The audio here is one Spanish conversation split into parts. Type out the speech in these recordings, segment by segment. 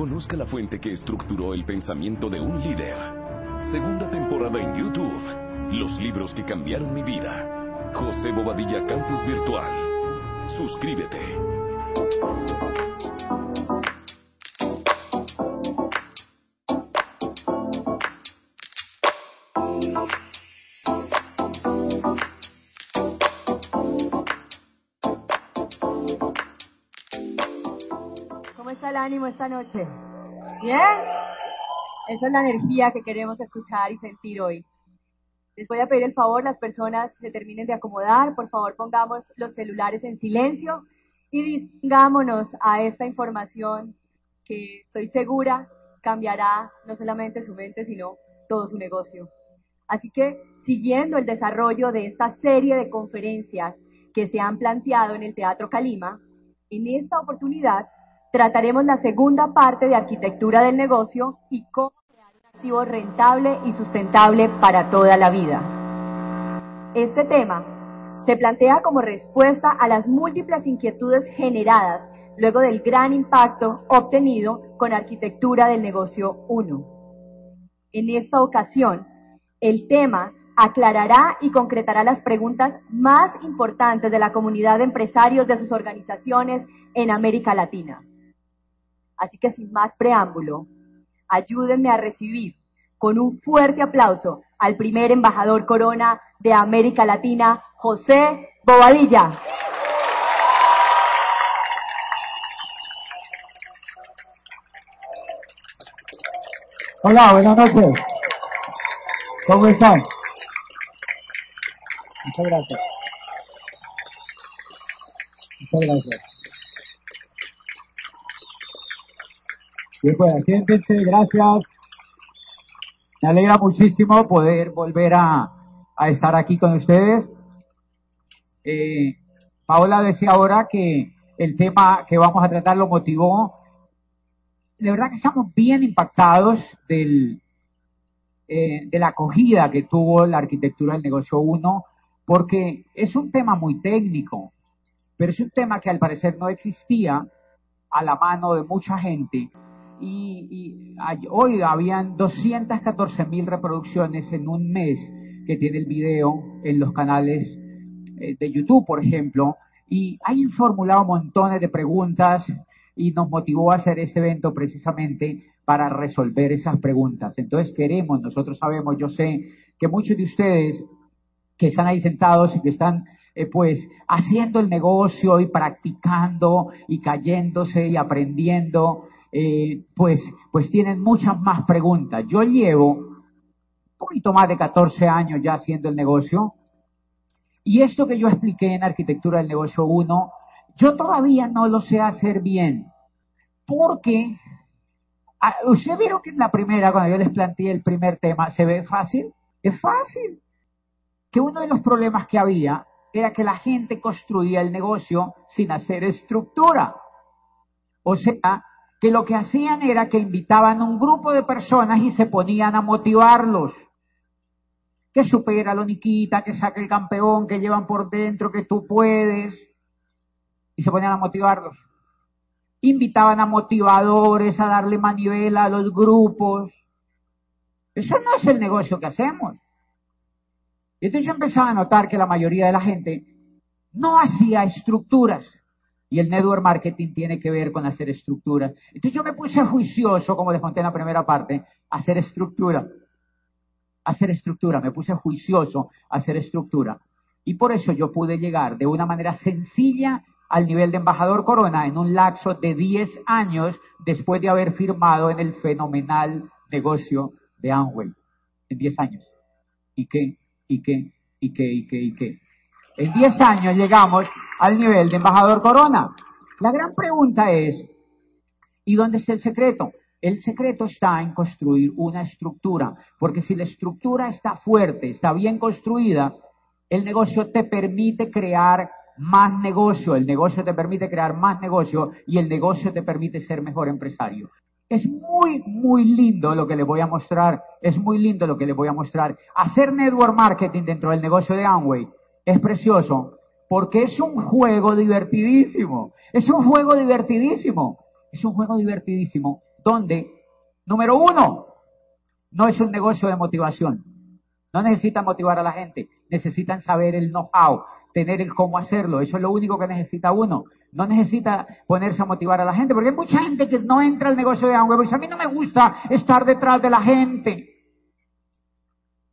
Conozca la fuente que estructuró el pensamiento de un líder. Segunda temporada en YouTube. Los libros que cambiaron mi vida. José Bobadilla Campus Virtual. Suscríbete. Ánimo esta noche? ¿Bien? Esa es la energía que queremos escuchar y sentir hoy. Les voy a pedir el favor, las personas se terminen de acomodar, por favor pongamos los celulares en silencio y dispongámonos a esta información que estoy segura cambiará no solamente su mente, sino todo su negocio. Así que, siguiendo el desarrollo de esta serie de conferencias que se han planteado en el Teatro Calima, en esta oportunidad trataremos la segunda parte de arquitectura del negocio y cómo crear un activo rentable y sustentable para toda la vida. Este tema se plantea como respuesta a las múltiples inquietudes generadas luego del gran impacto obtenido con arquitectura del negocio 1. En esta ocasión, el tema aclarará y concretará las preguntas más importantes de la comunidad de empresarios de sus organizaciones en América Latina. Así que sin más preámbulo, ayúdenme a recibir con un fuerte aplauso al primer embajador corona de América Latina, José Bobadilla. Hola, buenas noches. ¿Cómo están? Muchas gracias. Muchas gracias. Bien, pues siéntense, gracias. Me alegra muchísimo poder volver a, estar aquí con ustedes. Eh, Paola decía ahora que el tema que vamos a tratar lo motivó. De verdad que estamos bien impactados del, eh, de la acogida que tuvo la arquitectura del negocio 1, porque es un tema muy técnico, pero es un tema que al parecer no existía a la mano de mucha gente. Y, y hoy habían 214 mil reproducciones en un mes que tiene el video en los canales eh, de YouTube, por ejemplo, y hay formulado montones de preguntas y nos motivó a hacer este evento precisamente para resolver esas preguntas. Entonces queremos, nosotros sabemos, yo sé que muchos de ustedes que están ahí sentados y que están eh, pues haciendo el negocio y practicando y cayéndose y aprendiendo, eh, pues, pues tienen muchas más preguntas. Yo llevo un poquito más de 14 años ya haciendo el negocio y esto que yo expliqué en Arquitectura del Negocio 1, yo todavía no lo sé hacer bien. Porque, ¿ustedes vieron que en la primera, cuando yo les planteé el primer tema, se ve fácil? Es fácil. Que uno de los problemas que había era que la gente construía el negocio sin hacer estructura. O sea, que lo que hacían era que invitaban a un grupo de personas y se ponían a motivarlos que supera lo Niquita, que saque el campeón, que llevan por dentro, que tú puedes. Y se ponían a motivarlos. Invitaban a motivadores a darle manivela a los grupos. Eso no es el negocio que hacemos. Y entonces yo empezaba a notar que la mayoría de la gente no hacía estructuras. Y el network marketing tiene que ver con hacer estructuras. Entonces yo me puse juicioso, como les conté en la primera parte, hacer estructura hacer estructura, me puse juicioso hacer estructura. Y por eso yo pude llegar de una manera sencilla al nivel de embajador Corona en un lapso de 10 años después de haber firmado en el fenomenal negocio de Amway. En 10 años. ¿Y qué? ¿Y qué? ¿Y qué? ¿Y qué? ¿Y qué? En 10 años llegamos al nivel de embajador Corona. La gran pregunta es, ¿y dónde está el secreto? El secreto está en construir una estructura, porque si la estructura está fuerte, está bien construida, el negocio te permite crear más negocio, el negocio te permite crear más negocio y el negocio te permite ser mejor empresario. Es muy, muy lindo lo que les voy a mostrar, es muy lindo lo que les voy a mostrar. Hacer network marketing dentro del negocio de Amway es precioso porque es un juego divertidísimo, es un juego divertidísimo, es un juego divertidísimo donde, número uno, no es un negocio de motivación. No necesitan motivar a la gente, necesitan saber el know-how, tener el cómo hacerlo. Eso es lo único que necesita uno. No necesita ponerse a motivar a la gente, porque hay mucha gente que no entra al negocio de Amway, porque a mí no me gusta estar detrás de la gente.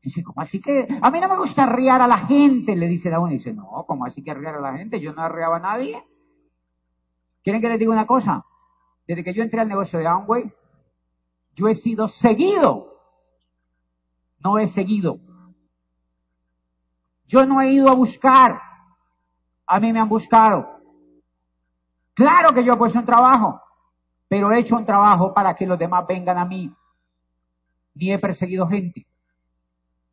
Dice, ¿cómo así que? A mí no me gusta arriar a la gente, le dice la uno. dice, no, ¿cómo así que arriar a la gente? Yo no arriaba a nadie. ¿Quieren que les diga una cosa? Desde que yo entré al negocio de Amway, yo he sido seguido. No he seguido. Yo no he ido a buscar. A mí me han buscado. Claro que yo he puesto un trabajo, pero he hecho un trabajo para que los demás vengan a mí. Ni he perseguido gente.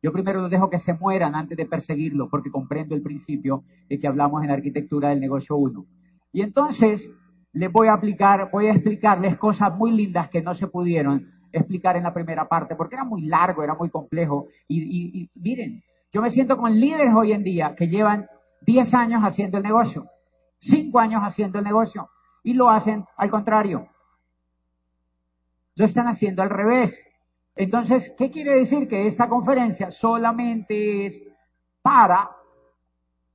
Yo primero los dejo que se mueran antes de perseguirlo, porque comprendo el principio de que hablamos en arquitectura del negocio 1. Y entonces les voy a aplicar, voy a explicarles cosas muy lindas que no se pudieron explicar en la primera parte, porque era muy largo, era muy complejo. Y, y miren, yo me siento con líderes hoy en día que llevan 10 años haciendo el negocio, 5 años haciendo el negocio, y lo hacen al contrario. Lo están haciendo al revés. Entonces, ¿qué quiere decir? Que esta conferencia solamente es para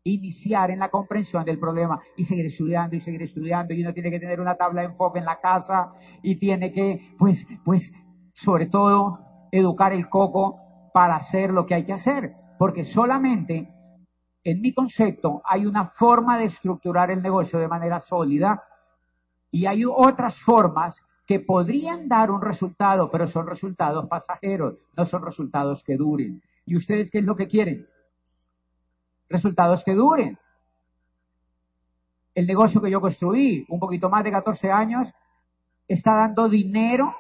iniciar en la comprensión del problema y seguir estudiando y seguir estudiando y uno tiene que tener una tabla de enfoque en la casa y tiene que, pues, pues, sobre todo, educar el coco para hacer lo que hay que hacer porque solamente en mi concepto hay una forma de estructurar el negocio de manera sólida y hay otras formas que podrían dar un resultado, pero son resultados pasajeros, no son resultados que duren. ¿Y ustedes qué es lo que quieren? Resultados que duren. El negocio que yo construí, un poquito más de 14 años, está dando dinero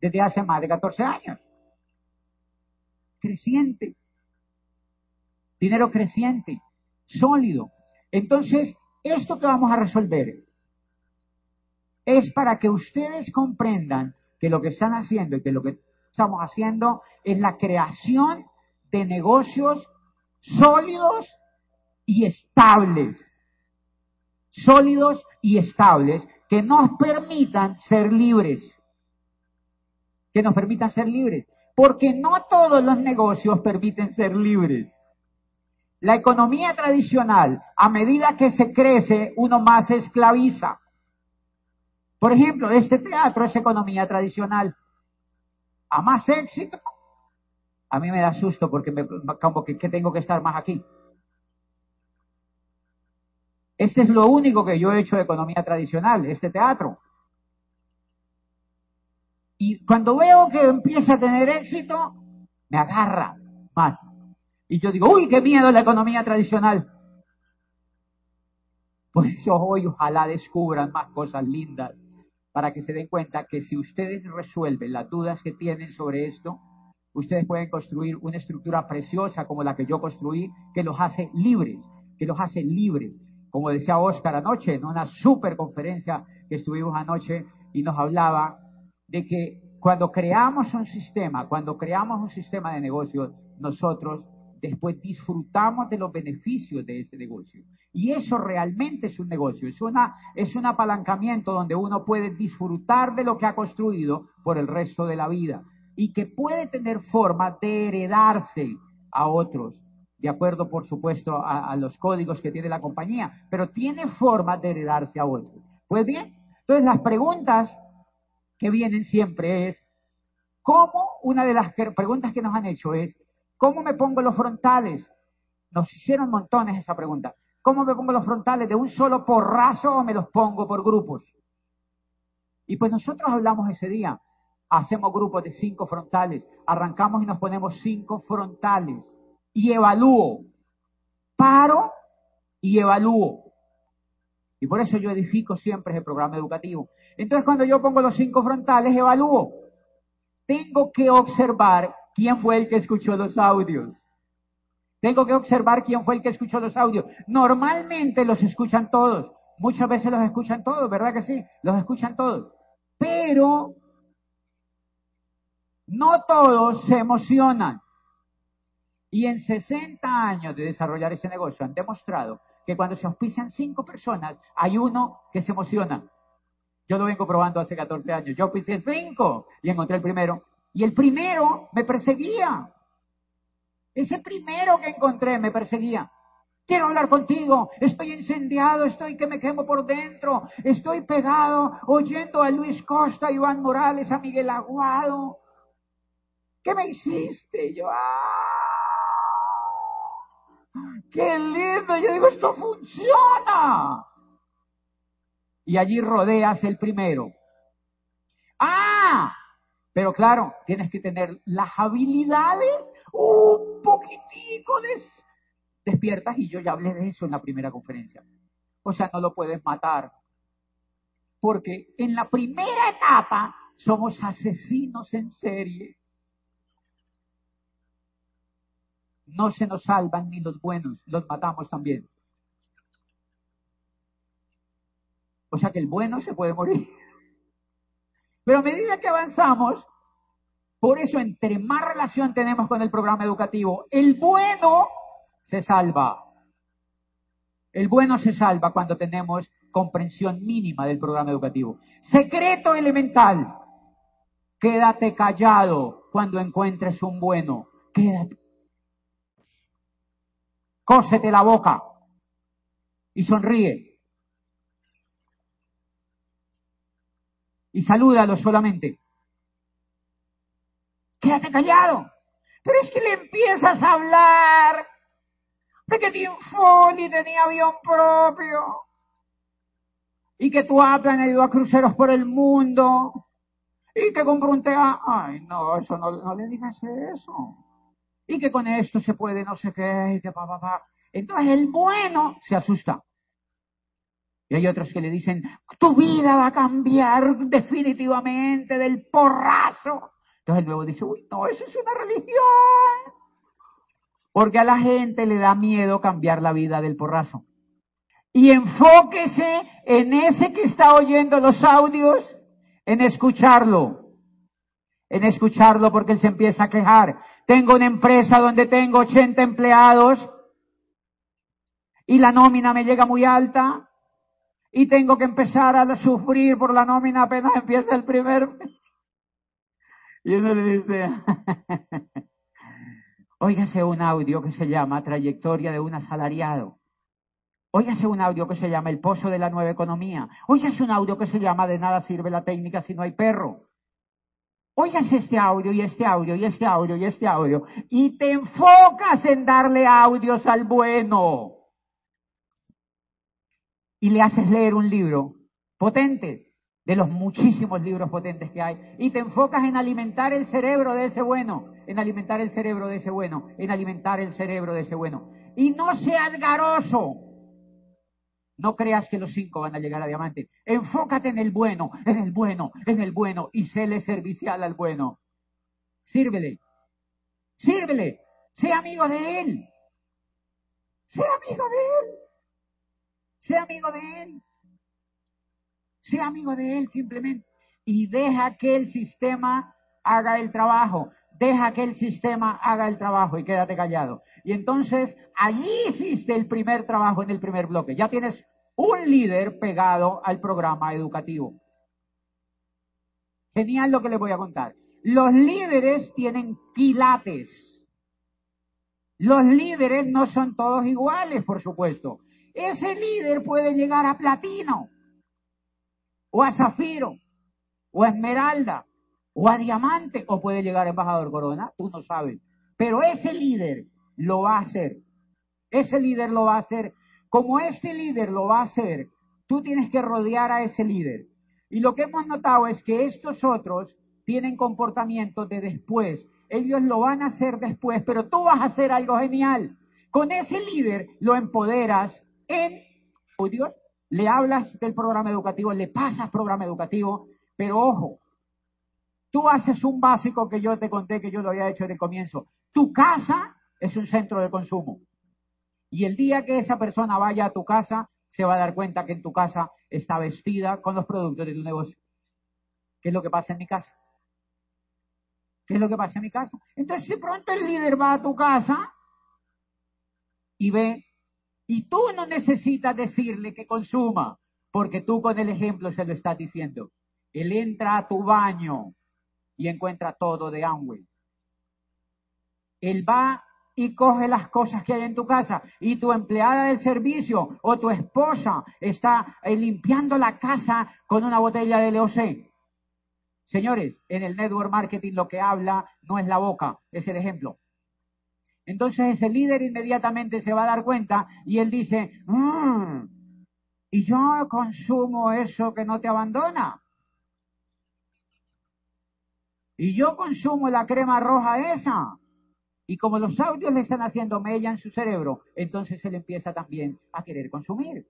desde hace más de 14 años. Creciente dinero creciente, sólido. Entonces, esto que vamos a resolver es para que ustedes comprendan que lo que están haciendo y que lo que estamos haciendo es la creación de negocios sólidos y estables. Sólidos y estables que nos permitan ser libres. Que nos permitan ser libres. Porque no todos los negocios permiten ser libres. La economía tradicional, a medida que se crece, uno más se esclaviza. Por ejemplo, este teatro es economía tradicional. A más éxito, a mí me da susto porque me, como que, que tengo que estar más aquí. Este es lo único que yo he hecho de economía tradicional, este teatro. Y cuando veo que empieza a tener éxito, me agarra más. Y yo digo, uy, qué miedo la economía tradicional. Por eso hoy ojalá descubran más cosas lindas para que se den cuenta que si ustedes resuelven las dudas que tienen sobre esto, ustedes pueden construir una estructura preciosa como la que yo construí, que los hace libres, que los hace libres. Como decía Oscar anoche en una super conferencia que estuvimos anoche y nos hablaba de que cuando creamos un sistema, cuando creamos un sistema de negocios, nosotros después disfrutamos de los beneficios de ese negocio. Y eso realmente es un negocio, es, una, es un apalancamiento donde uno puede disfrutar de lo que ha construido por el resto de la vida y que puede tener forma de heredarse a otros, de acuerdo, por supuesto, a, los códigos que tiene la compañía, pero tiene forma de heredarse a otros. Pues bien, entonces las preguntas que vienen siempre es, ¿cómo? Una de las preguntas que nos han hecho es, ¿Cómo me pongo los frontales? Nos hicieron montones esa pregunta. ¿Cómo me pongo los frontales? ¿De un solo porrazo o me los pongo por grupos? Y pues nosotros hablamos ese día. Hacemos grupos de cinco frontales. Arrancamos y nos ponemos cinco frontales. Y evalúo. Paro y evalúo. Y por eso yo edifico siempre ese programa educativo. Entonces cuando yo pongo los cinco frontales, evalúo. Tengo que observar quién fue el que escuchó los audios. Tengo que observar quién fue el que escuchó los audios. Normalmente los escuchan todos. Muchas veces los escuchan todos, ¿verdad que sí? Los escuchan todos. Pero no todos se emocionan. Y en 60 años de desarrollar ese negocio han demostrado que cuando se auspician cinco personas, hay uno que se emociona. Yo lo vengo probando hace 14 años. Yo puse cinco y encontré el primero. Y el primero me perseguía. Ese primero que encontré me perseguía. Quiero hablar contigo. Estoy incendiado, estoy que me quemo por dentro. Estoy pegado oyendo a Luis Costa, a Iván Morales, a Miguel Aguado. ¿Qué me hiciste? yo, ¡ah! ¡Qué lindo! Yo digo, esto funciona. Y allí rodeas el primero. ¡Ah! Pero claro, tienes que tener las habilidades un poquitico despiertas y yo ya hablé de eso en la primera conferencia. O sea, no lo puedes matar. Porque en la primera etapa somos asesinos en serie. No se nos salvan ni los buenos, los matamos también. O sea que el bueno se puede morir. Pero a medida que avanzamos, por eso entre más relación tenemos con el programa educativo, el bueno se salva. El bueno se salva cuando tenemos comprensión mínima del programa educativo. Secreto elemental. Quédate callado cuando encuentres un bueno. Quédate. Cósete la boca y sonríe. Y salúdalo solamente. Quédate callado. Pero es que le empiezas a hablar de que Tinfoni tenía avión propio y que tu Apple ha ido a cruceros por el mundo y que compró un tea. Ay, no, eso no, no, le digas eso. Y que con esto se puede no sé qué y que pa, pa, pa. Entonces el bueno se asusta. Y hay otros que le dicen, tu vida va a cambiar definitivamente del porrazo. Entonces el nuevo dice, uy, no, eso es una religión. Porque a la gente le da miedo cambiar la vida del porrazo. Y enfóquese en ese que está oyendo los audios, en escucharlo. En escucharlo porque él se empieza a quejar. Tengo una empresa donde tengo 80 empleados y la nómina me llega muy alta y tengo que empezar a sufrir por la nómina apenas empieza el primer. Y le dice, Óigase un audio que se llama Trayectoria de un asalariado. Óigase un audio que se llama El pozo de la nueva economía. Óigase un audio que se llama De nada sirve la técnica si no hay perro. Óigase este audio y este audio y este audio y este audio. Y te enfocas en darle audios al bueno. Y le haces leer un libro potente de los muchísimos libros potentes que hay, y te enfocas en alimentar el cerebro de ese bueno, en alimentar el cerebro de ese bueno, en alimentar el cerebro de ese bueno. Y no seas garoso. No creas que los cinco van a llegar a diamante. Enfócate en el bueno, en el bueno, en el bueno, y séle servicial al bueno. Sírvele. Sírvele. Sé amigo de él. Sé amigo de él. Sé amigo de él. Sea amigo de él simplemente y deja que el sistema haga el trabajo. Deja que el sistema haga el trabajo y quédate callado. Y entonces allí hiciste el primer trabajo en el primer bloque. Ya tienes un líder pegado al programa educativo. Genial lo que les voy a contar. Los líderes tienen quilates. Los líderes no son todos iguales, por supuesto. Ese líder puede llegar a platino o a zafiro, o a esmeralda, o a diamante, o puede llegar embajador corona, tú no sabes. Pero ese líder lo va a hacer. Ese líder lo va a hacer. Como este líder lo va a hacer, tú tienes que rodear a ese líder. Y lo que hemos notado es que estos otros tienen comportamientos de después. Ellos lo van a hacer después, pero tú vas a hacer algo genial. Con ese líder lo empoderas en, oh Dios, le hablas del programa educativo, le pasas programa educativo, pero ojo, tú haces un básico que yo te conté que yo lo había hecho en el comienzo. Tu casa es un centro de consumo. Y el día que esa persona vaya a tu casa, se va a dar cuenta que en tu casa está vestida con los productos de tu negocio. ¿Qué es lo que pasa en mi casa? ¿Qué es lo que pasa en mi casa? Entonces, si pronto el líder va a tu casa y ve y tú no necesitas decirle que consuma. porque tú con el ejemplo se lo estás diciendo. Él entra a tu baño y encuentra todo de Amway. Él va y coge las cosas que hay en tu casa y tu empleada del servicio o tu esposa está eh, limpiando la casa con una botella de LOC. Señores, en el network marketing lo que habla no es la boca, es el ejemplo. Entonces ese líder inmediatamente se va a dar cuenta y él dice, mm, y yo consumo eso que no te abandona. Y yo consumo la crema roja esa. Y como los audios le están haciendo mella en su cerebro, entonces él empieza también a querer consumir.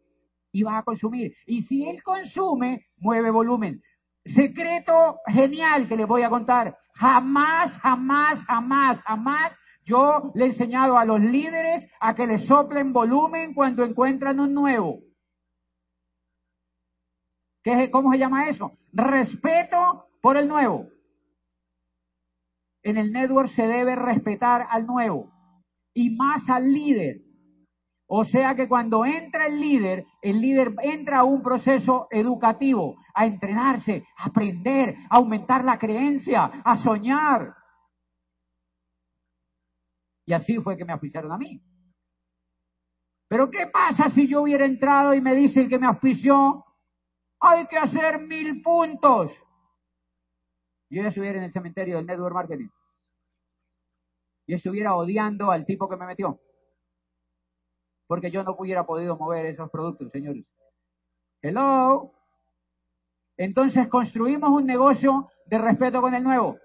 Y va a consumir. Y si él consume, mueve volumen. Secreto genial que le voy a contar. Jamás, jamás, jamás, jamás yo le he enseñado a los líderes a que le soplen volumen cuando encuentran un nuevo. ¿Qué, ¿Cómo se llama eso? Respeto por el nuevo. En el network se debe respetar al nuevo y más al líder. O sea que cuando entra el líder, el líder entra a un proceso educativo, a entrenarse, a aprender, a aumentar la creencia, a soñar. Y así fue que me auspiciaron a mí. Pero ¿qué pasa si yo hubiera entrado y me dice el que me auspició, hay que hacer mil puntos? Yo ya estuviera en el cementerio del network marketing. Y estuviera odiando al tipo que me metió. Porque yo no hubiera podido mover esos productos, señores. Hello. Entonces construimos un negocio de respeto con el nuevo.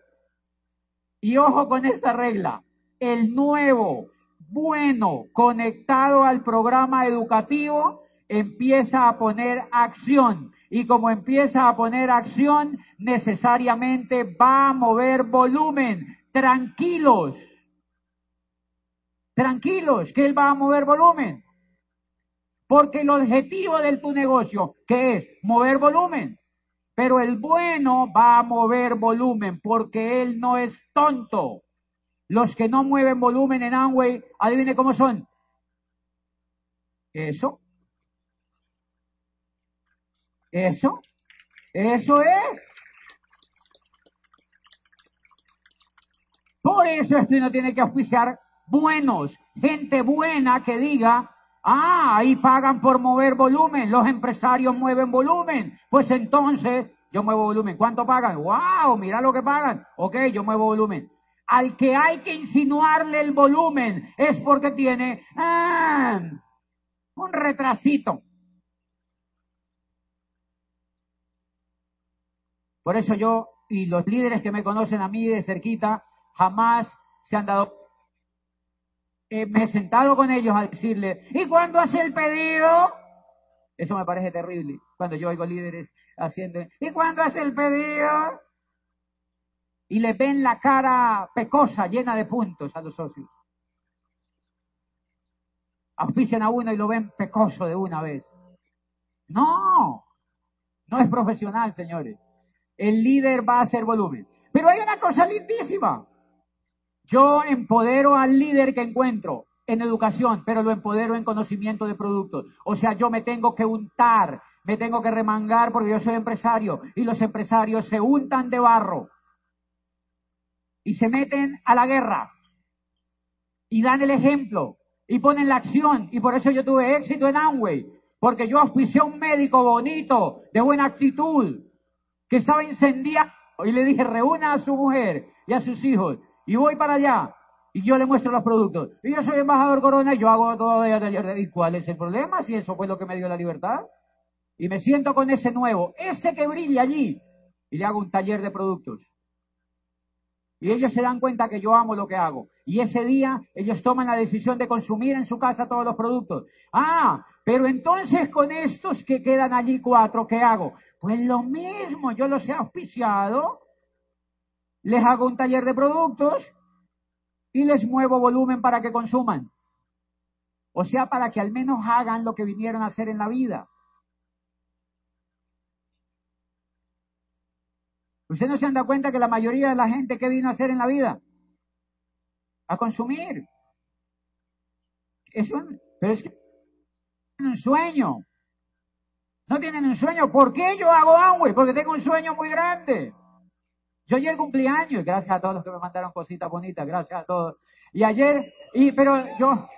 Y ojo con esta regla el nuevo, bueno, conectado al programa educativo, empieza a poner acción. Y como empieza a poner acción, necesariamente va a mover volumen. Tranquilos. Tranquilos, que él va a mover volumen. Porque el objetivo de tu negocio, que es mover volumen. Pero el bueno va a mover volumen porque él no es tonto. Los que no mueven volumen en Amway, adivine cómo son. Eso. Eso. Eso es. Por eso esto no tiene que auspiciar buenos, gente buena que diga, ah, ahí pagan por mover volumen, los empresarios mueven volumen, pues entonces yo muevo volumen. ¿Cuánto pagan? ¡Wow! Mira lo que pagan. Ok, yo muevo volumen al que hay que insinuarle el volumen es porque tiene ah, un retrasito. Por eso yo y los líderes que me conocen a mí de cerquita jamás se han dado. Me he sentado con ellos a decirle, ¿y cuándo hace el pedido? Eso me parece terrible cuando yo oigo líderes haciendo, ¿y cuándo hace el pedido? Y le ven la cara pecosa, llena de puntos a los socios. Auspician a uno y lo ven pecoso de una vez. No, no es profesional, señores. El líder va a hacer volumen. Pero hay una cosa lindísima. Yo empodero al líder que encuentro en educación, pero lo empodero en conocimiento de productos. O sea, yo me tengo que untar, me tengo que remangar porque yo soy empresario y los empresarios se untan de barro y se meten a la guerra y dan el ejemplo y ponen la acción y por eso yo tuve éxito en Amway porque yo auspicié a un médico bonito, de buena actitud, que estaba incendiado y le dije reúna a su mujer y a sus hijos y voy para allá y yo le muestro los productos. Y yo soy embajador Corona y yo hago todo de ¿Y cuál es el problema? Si eso fue lo que me dio la libertad. Y me siento con ese nuevo, este que brilla allí, y le hago un taller de productos. Y ellos se dan cuenta que yo amo lo que hago. Y ese día ellos toman la decisión de consumir en su casa todos los productos. Ah, pero entonces con estos que quedan allí cuatro, ¿qué hago? Pues lo mismo, yo los he auspiciado, les hago un taller de productos y les muevo volumen para que consuman. O sea, para que al menos hagan lo que vinieron a hacer en la vida. ¿Usted no se han dado cuenta que la mayoría de la gente que vino a hacer en la vida? A consumir. Es pero es un sueño. ¿No tienen un sueño? ¿Por qué yo hago Amway? Porque tengo un sueño muy grande. Yo ayer cumplí años, gracias a todos los que me mandaron cositas bonitas, gracias a todos. Y ayer, y pero yo,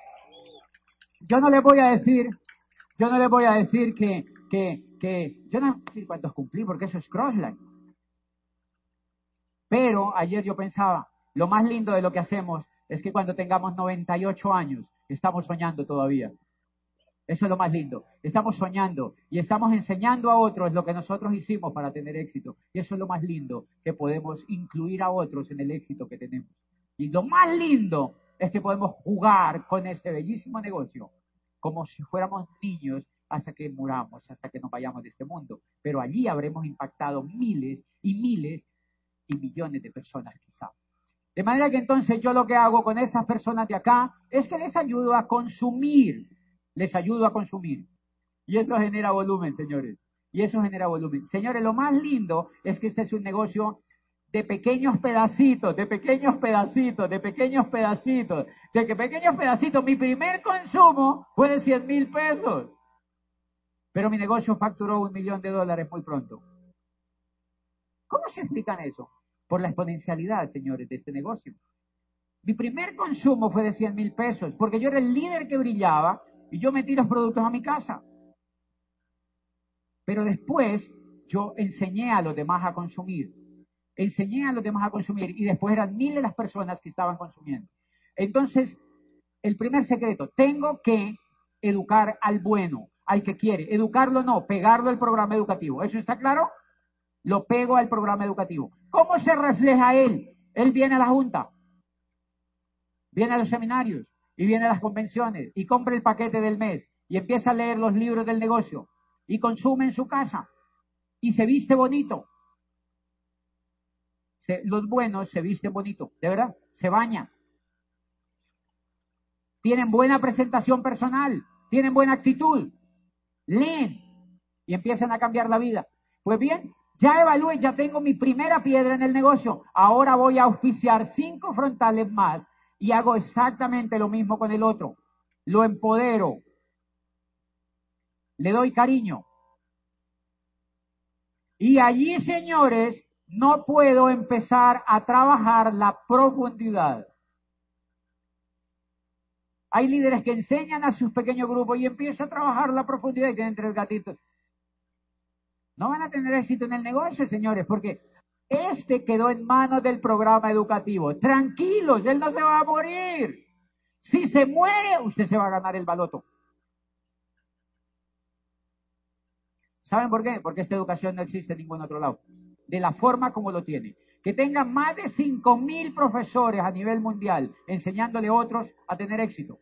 yo no les voy a decir, yo no les voy a decir que, que, que, yo no sé cuántos cumplí, porque eso es crossline. Pero ayer yo pensaba, lo más lindo de lo que hacemos es que cuando tengamos 98 años, estamos soñando todavía. Eso es lo más lindo. Estamos soñando y estamos enseñando a otros lo que nosotros hicimos para tener éxito. Y eso es lo más lindo, que podemos incluir a otros en el éxito que tenemos. Y lo más lindo es que podemos jugar con este bellísimo negocio como si fuéramos niños hasta que muramos, hasta que nos vayamos de este mundo. Pero allí habremos impactado miles y miles y millones de personas quizá. De manera que entonces yo lo que hago con esas personas de acá es que les ayudo a consumir, les ayudo a consumir. Y eso genera volumen, señores. Y eso genera volumen. Señores, lo más lindo es que este es un negocio de pequeños pedacitos, de pequeños pedacitos, de pequeños pedacitos, de que pequeños pedacitos. Mi primer consumo fue de 100 mil pesos. Pero mi negocio facturó un millón de dólares muy pronto. ¿Cómo se explican eso? Por la exponencialidad, señores, de este negocio. Mi primer consumo fue de 100 mil pesos, porque yo era el líder que brillaba y yo metí los productos a mi casa. Pero después yo enseñé a los demás a consumir. Enseñé a los demás a consumir y después eran miles las personas que estaban consumiendo. Entonces, el primer secreto, tengo que educar al bueno, al que quiere. Educarlo no, pegarlo al programa educativo. ¿Eso está claro? Lo pego al programa educativo. ¿Cómo se refleja él? Él viene a la junta, viene a los seminarios y viene a las convenciones y compra el paquete del mes y empieza a leer los libros del negocio y consume en su casa y se viste bonito. los buenos se visten bonito, de verdad, se bañan. Tienen buena presentación personal, tienen buena actitud, leen y empiezan a cambiar la vida. Pues bien, ya evalué, ya tengo mi primera piedra en el negocio. Ahora voy a auspiciar cinco frontales más y hago exactamente lo mismo con el otro. Lo empodero. Le doy cariño. Y allí, señores, no puedo empezar a trabajar la profundidad. Hay líderes que enseñan a sus pequeños grupos y empiezan a trabajar la profundidad y tienen tres gatitos. No van a tener éxito en el negocio, señores, porque este quedó en manos del programa educativo. Tranquilos, él no se va a morir. Si se muere, usted se va a ganar el baloto. ¿Saben por qué? Porque esta educación no existe en ningún otro lado. De la forma como lo tiene. Que tenga más de cinco mil profesores a nivel mundial enseñándole a otros a tener éxito.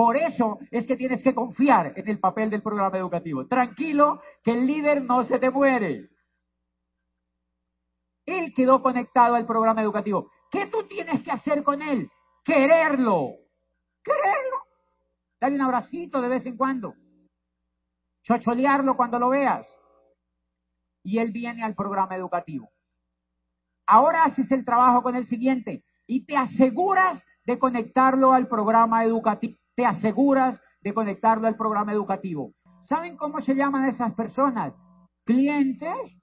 Por eso es que tienes que confiar en el papel del programa educativo. Tranquilo, que el líder no se te muere. Él quedó conectado al programa educativo. ¿Qué tú tienes que hacer con él? Quererlo. Quererlo. Dale un abracito de vez en cuando. Chocholearlo cuando lo veas. Y él viene al programa educativo. Ahora haces el trabajo con el siguiente y te aseguras de conectarlo al programa educativo te aseguras de conectarlo al programa educativo. ¿Saben cómo se llaman esas personas? Clientes.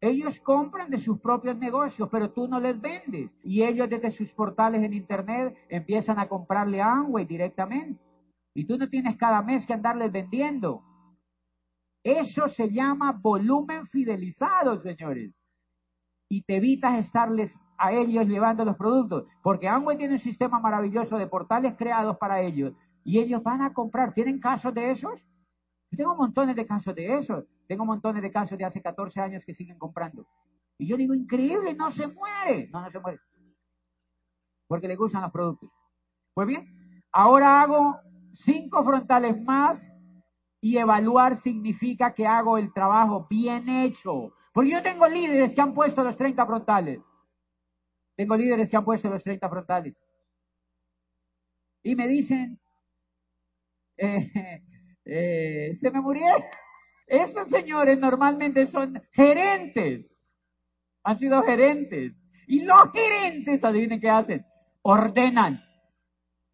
Ellos compran de sus propios negocios, pero tú no les vendes. Y ellos desde sus portales en Internet empiezan a comprarle a Amway directamente. Y tú no tienes cada mes que andarles vendiendo. Eso se llama volumen fidelizado, señores. Y te evitas estarles a ellos llevando los productos, porque Amway tiene un sistema maravilloso de portales creados para ellos y ellos van a comprar. ¿Tienen casos de esos? Yo tengo montones de casos de esos. Tengo montones de casos de hace 14 años que siguen comprando. Y yo digo, increíble, no se muere. No, no se muere. Porque le gustan los productos. Pues bien, ahora hago cinco frontales más y evaluar significa que hago el trabajo bien hecho. Porque yo tengo líderes que han puesto los 30 frontales. Tengo líderes que han puesto los 30 frontales. Y me dicen, eh, eh, se me murieron. Estos señores normalmente son gerentes. Han sido gerentes. Y los gerentes, adivinen qué hacen. Ordenan.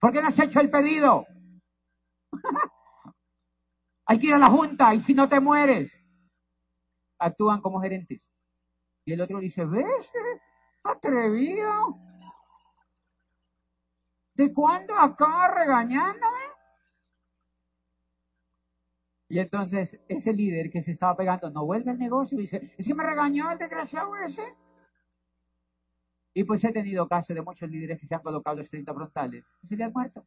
¿Por qué no has hecho el pedido? Hay que ir a la junta y si no te mueres. Actúan como gerentes. Y el otro dice, ¿ves? Atrevido. ¿De cuándo acá regañándome? Y entonces ese líder que se estaba pegando no vuelve al negocio y dice, es que me regañó el desgraciado ese. Y pues he tenido casos de muchos líderes que se han colocado los 30 frontales se les ha muerto.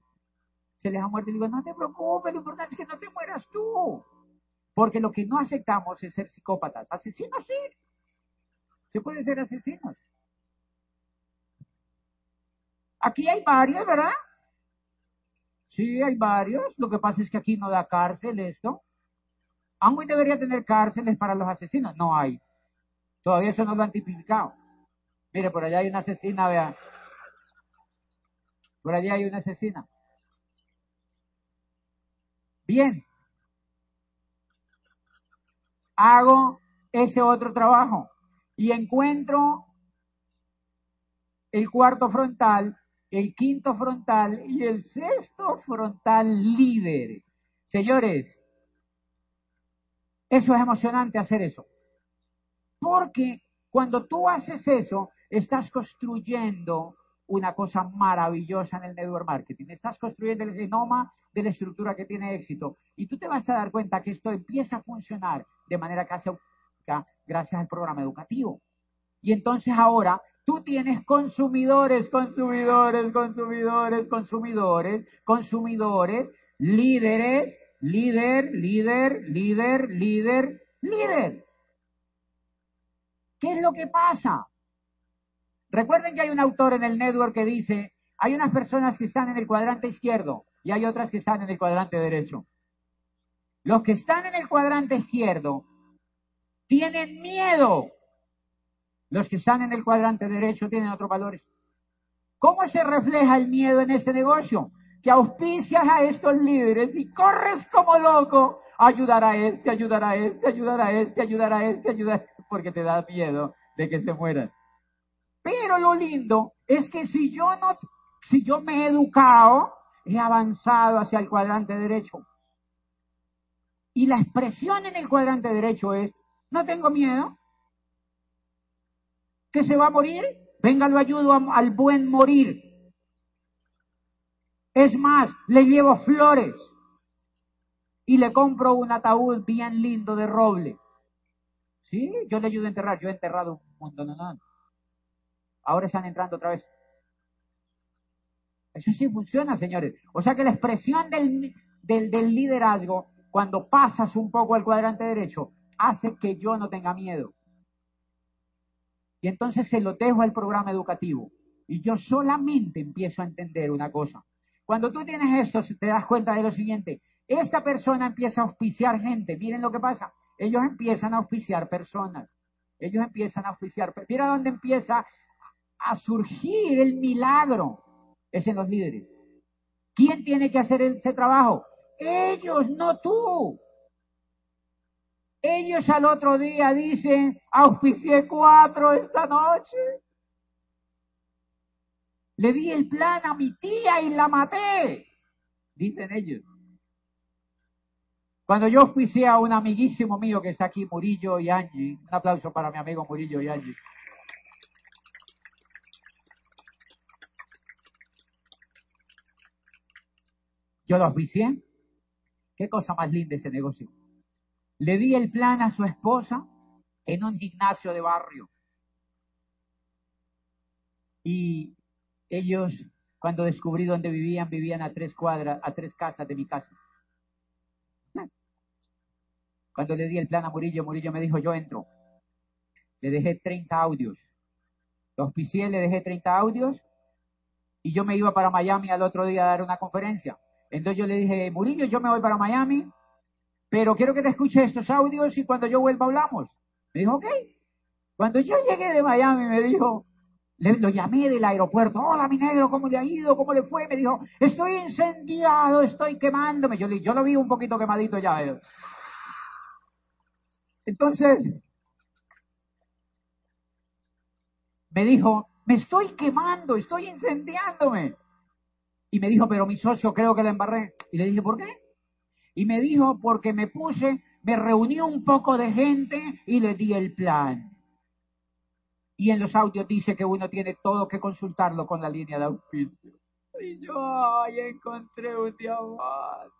Se les ha muerto y digo, no te preocupes, lo importante es que no te mueras tú. Porque lo que no aceptamos es ser psicópatas. Asesinos sí. Se puede ser asesinos. Aquí hay varios, ¿verdad? Sí, hay varios. Lo que pasa es que aquí no da cárcel esto. Aún debería tener cárceles para los asesinos. No hay. Todavía eso no lo han tipificado. Mire, por allá hay una asesina, vean. Por allá hay una asesina. Bien. Hago ese otro trabajo y encuentro el cuarto frontal, el quinto frontal y el sexto frontal líder. Señores, eso es emocionante hacer eso. Porque cuando tú haces eso, estás construyendo una cosa maravillosa en el network marketing. Estás construyendo el genoma de la estructura que tiene éxito. Y tú te vas a dar cuenta que esto empieza a funcionar de manera casi gracias al programa educativo. Y entonces ahora tú tienes consumidores, consumidores, consumidores, consumidores, consumidores, líderes, líder, líder, líder, líder, líder. ¿Qué es lo que pasa? Recuerden que hay un autor en el network que dice, hay unas personas que están en el cuadrante izquierdo y hay otras que están en el cuadrante derecho. Los que están en el cuadrante izquierdo tienen miedo. Los que están en el cuadrante derecho tienen otros valores. ¿Cómo se refleja el miedo en este negocio? Que auspicias a estos líderes y corres como loco ayudar a este, ayudar a este, ayudar a este, ayudar a este, ayudar a este, porque te da miedo de que se mueran. Pero lo lindo es que si yo no, si yo me he educado, he avanzado hacia el cuadrante derecho. Y la expresión en el cuadrante derecho es, no tengo miedo, que se va a morir, venga, lo ayudo al buen morir. Es más, le llevo flores y le compro un ataúd bien lindo de roble. Sí, yo le ayudo a enterrar, yo he enterrado un montón de Ahora están entrando otra vez. Eso sí funciona, señores. O sea que la expresión del, del, liderazgo, cuando pasas un poco al cuadrante derecho, hace que yo no tenga miedo. Y entonces se lo dejo al programa educativo. Y yo solamente empiezo a entender una cosa. Cuando tú tienes esto, te das cuenta de lo siguiente. Esta persona empieza a auspiciar gente. Miren lo que pasa. Ellos empiezan a auspiciar personas. Ellos empiezan a auspiciar. Mira dónde empieza a surgir el milagro es en los líderes. ¿Quién tiene que hacer ese trabajo? Ellos, no tú. Ellos al otro día dicen, auspicié cuatro esta noche. Le di el plan a mi tía y la maté, dicen ellos. Cuando yo auspicié a un amiguísimo mío que está aquí, Murillo y Angie, un aplauso para mi amigo Murillo y Angie. Yo los vicié. Qué cosa más linda ese negocio. Le di el plan a su esposa en un gimnasio de barrio. Y ellos, cuando descubrí dónde vivían, vivían a tres cuadras, a tres casas de mi casa. Cuando le di el plan a Murillo, Murillo me dijo, yo entro. Le dejé 30 audios. Los pisé, le dejé 30 audios y yo me iba para Miami al otro día a dar una conferencia. Entonces yo le dije, Murillo, yo me voy para Miami, pero quiero que te escuche estos audios y cuando yo vuelva hablamos. Me dijo, ok. Cuando yo llegué de Miami, me dijo, lo llamé del aeropuerto, hola mi negro, ¿cómo le ha ido? ¿Cómo le fue? Me dijo, estoy incendiado, estoy quemándome. Yo, yo lo vi un poquito quemadito ya. Entonces, me dijo, me estoy quemando, estoy incendiándome. Y me dijo, pero mi socio creo que la embarré. Y le dije, ¿por qué? Y me dijo, porque me puse, me reuní un poco de gente y le di el plan. Y en los audios dice que uno tiene todo que consultarlo con la línea de auspicio. Y yo, ay, encontré un diamante.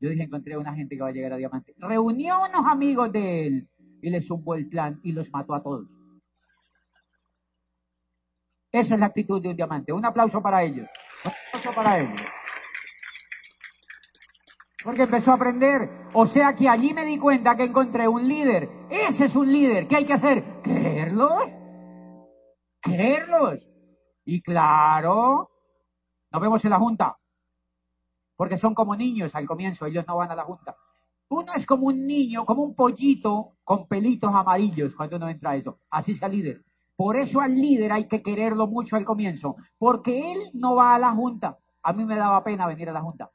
Yo dije, encontré una gente que va a llegar a diamante. Reunió unos amigos de él y le zumbó el plan y los mató a todos. Esa es la actitud de un diamante. Un aplauso para ellos. Un aplauso para ellos. Porque empezó a aprender. O sea que allí me di cuenta que encontré un líder. Ese es un líder. ¿Qué hay que hacer? ¿Quererlos? ¿Quererlos? Y claro, nos vemos en la junta. Porque son como niños al comienzo, ellos no van a la junta. Uno es como un niño, como un pollito con pelitos amarillos cuando uno entra a eso. Así sea líder. Por eso al líder hay que quererlo mucho al comienzo, porque él no va a la junta. A mí me daba pena venir a la junta.